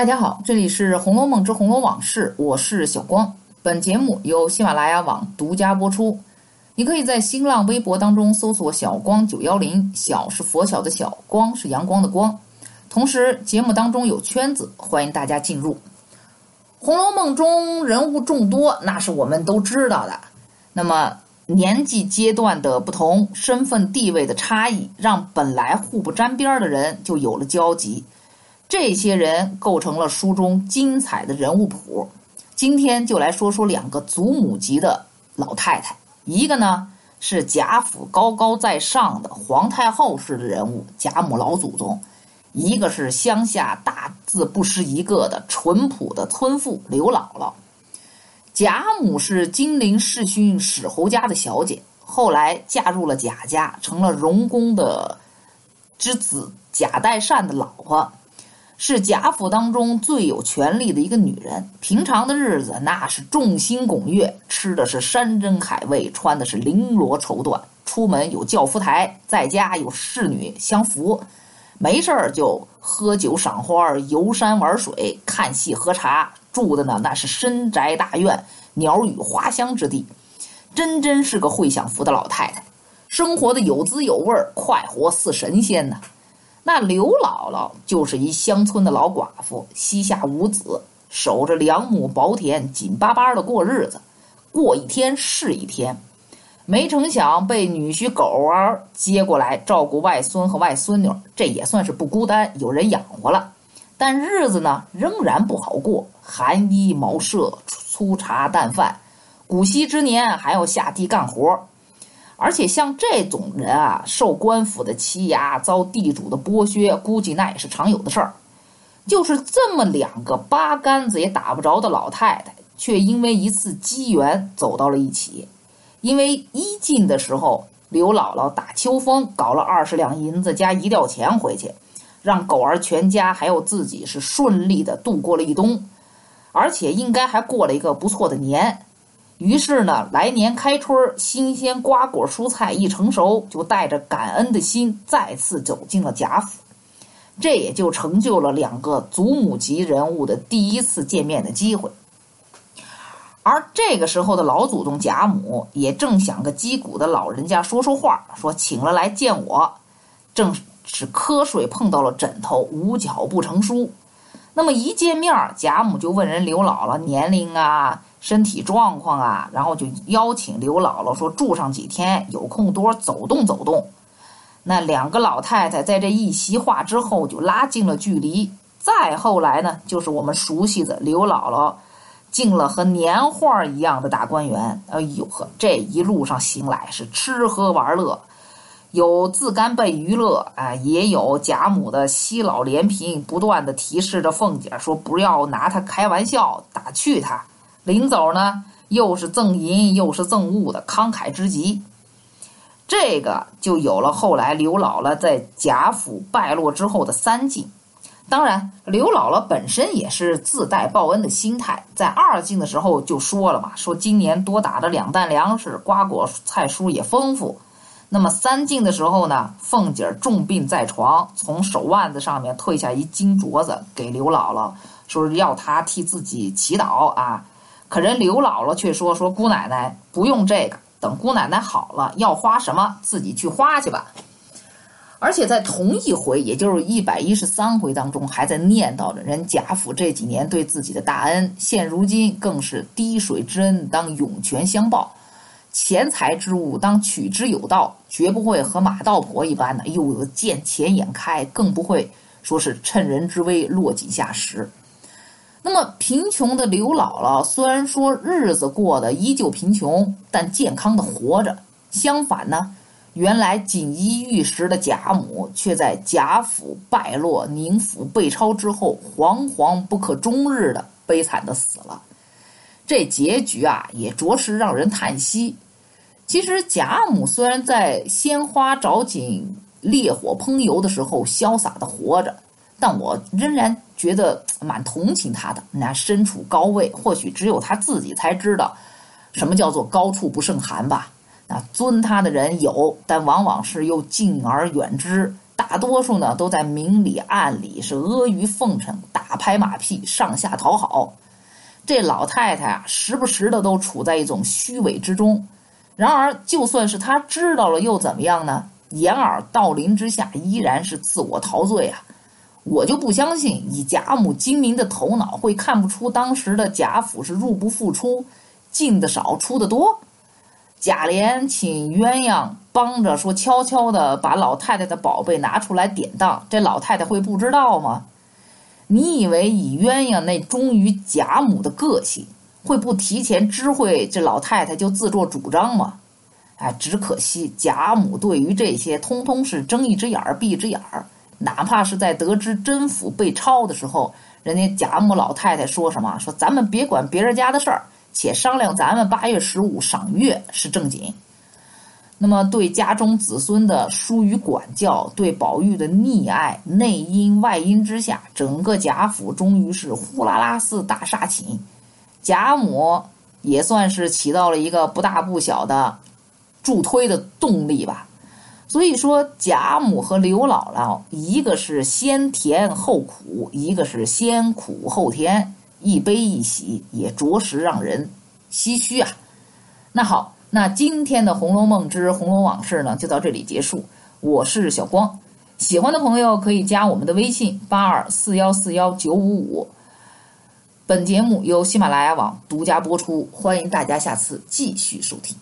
大家好，这里是《红楼梦之红楼往事》，我是小光。本节目由喜马拉雅网独家播出。你可以在新浪微博当中搜索“小光九幺零”，小是佛小的小，光是阳光的光。同时，节目当中有圈子，欢迎大家进入。《红楼梦》中人物众多，那是我们都知道的。那么，年纪阶段的不同，身份地位的差异，让本来互不沾边的人就有了交集。这些人构成了书中精彩的人物谱。今天就来说说两个祖母级的老太太，一个呢是贾府高高在上的皇太后式的人物贾母老祖宗，一个是乡下大字不识一个的淳朴的村妇刘姥姥。贾母是金陵世勋史侯家的小姐，后来嫁入了贾家，成了荣公的之子贾代善的老婆。是贾府当中最有权力的一个女人。平常的日子那是众星拱月，吃的是山珍海味，穿的是绫罗绸缎，出门有轿夫台，在家有侍女相扶，没事儿就喝酒赏花、游山玩水、看戏喝茶，住的呢那是深宅大院，鸟语花香之地，真真是个会享福的老太太，生活的有滋有味，快活似神仙呢。那刘姥姥就是一乡村的老寡妇，膝下无子，守着两亩薄田，紧巴巴的过日子，过一天是一天。没成想被女婿狗儿接过来照顾外孙和外孙女，这也算是不孤单，有人养活了。但日子呢，仍然不好过，寒衣茅舍，粗茶淡饭，古稀之年还要下地干活。而且像这种人啊，受官府的欺压，遭地主的剥削，估计那也是常有的事儿。就是这么两个八竿子也打不着的老太太，却因为一次机缘走到了一起。因为一进的时候，刘姥姥打秋风搞了二十两银子加一吊钱回去，让狗儿全家还有自己是顺利的度过了一冬，而且应该还过了一个不错的年。于是呢，来年开春，新鲜瓜果蔬菜一成熟，就带着感恩的心再次走进了贾府，这也就成就了两个祖母级人物的第一次见面的机会。而这个时候的老祖宗贾母也正想个击鼓的老人家说说话，说请了来见我，正是瞌睡碰到了枕头，无脚不成书。那么一见面，贾母就问人刘姥姥年龄啊。身体状况啊，然后就邀请刘姥姥说住上几天，有空多走动走动。那两个老太太在这一席话之后就拉近了距离。再后来呢，就是我们熟悉的刘姥姥进了和年画一样的大观园。哎呦呵，这一路上行来是吃喝玩乐，有自干被娱乐啊，也有贾母的惜老怜贫，不断的提示着凤姐说不要拿她开玩笑，打趣她。临走呢，又是赠银又是赠物的慷慨之极，这个就有了后来刘姥姥在贾府败落之后的三进。当然，刘姥姥本身也是自带报恩的心态，在二进的时候就说了嘛，说今年多打了两担粮食，瓜果菜蔬也丰富。那么三进的时候呢，凤姐儿重病在床，从手腕子上面退下一金镯子给刘姥姥，说要她替自己祈祷啊。可人刘姥姥却说：“说姑奶奶不用这个，等姑奶奶好了，要花什么自己去花去吧。”而且在同一回，也就是一百一十三回当中，还在念叨着人贾府这几年对自己的大恩，现如今更是滴水之恩当涌泉相报，钱财之物当取之有道，绝不会和马道婆一般的，又见钱眼开，更不会说是趁人之危落井下石。那么贫穷的刘姥姥虽然说日子过得依旧贫穷，但健康的活着。相反呢，原来锦衣玉食的贾母，却在贾府败落、宁府被抄之后，惶惶不可终日的悲惨的死了。这结局啊，也着实让人叹息。其实贾母虽然在鲜花着锦、烈火烹油的时候潇洒的活着。但我仍然觉得蛮同情他的。那身处高位，或许只有他自己才知道，什么叫做高处不胜寒吧。那尊他的人有，但往往是又敬而远之，大多数呢都在明里暗里是阿谀奉承、打拍马屁、上下讨好。这老太太啊，时不时的都处在一种虚伪之中。然而，就算是她知道了，又怎么样呢？掩耳盗铃之下，依然是自我陶醉啊！我就不相信，以贾母精明的头脑，会看不出当时的贾府是入不敷出，进的少，出的多。贾琏请鸳鸯帮着说，悄悄的把老太太的宝贝拿出来典当，这老太太会不知道吗？你以为以鸳鸯那忠于贾母的个性，会不提前知会这老太太就自作主张吗？哎，只可惜贾母对于这些，通通是睁一只眼儿闭一只眼儿。哪怕是在得知甄府被抄的时候，人家贾母老太太说什么？说咱们别管别人家的事儿。且商量，咱们八月十五赏月是正经。那么，对家中子孙的疏于管教，对宝玉的溺爱，内因外因之下，整个贾府终于是呼啦啦似大厦倾。贾母也算是起到了一个不大不小的助推的动力吧。所以说，贾母和刘姥姥，一个是先甜后苦，一个是先苦后甜。一悲一喜，也着实让人唏嘘啊。那好，那今天的《红楼梦之红楼往事》呢，就到这里结束。我是小光，喜欢的朋友可以加我们的微信八二四幺四幺九五五。本节目由喜马拉雅网独家播出，欢迎大家下次继续收听。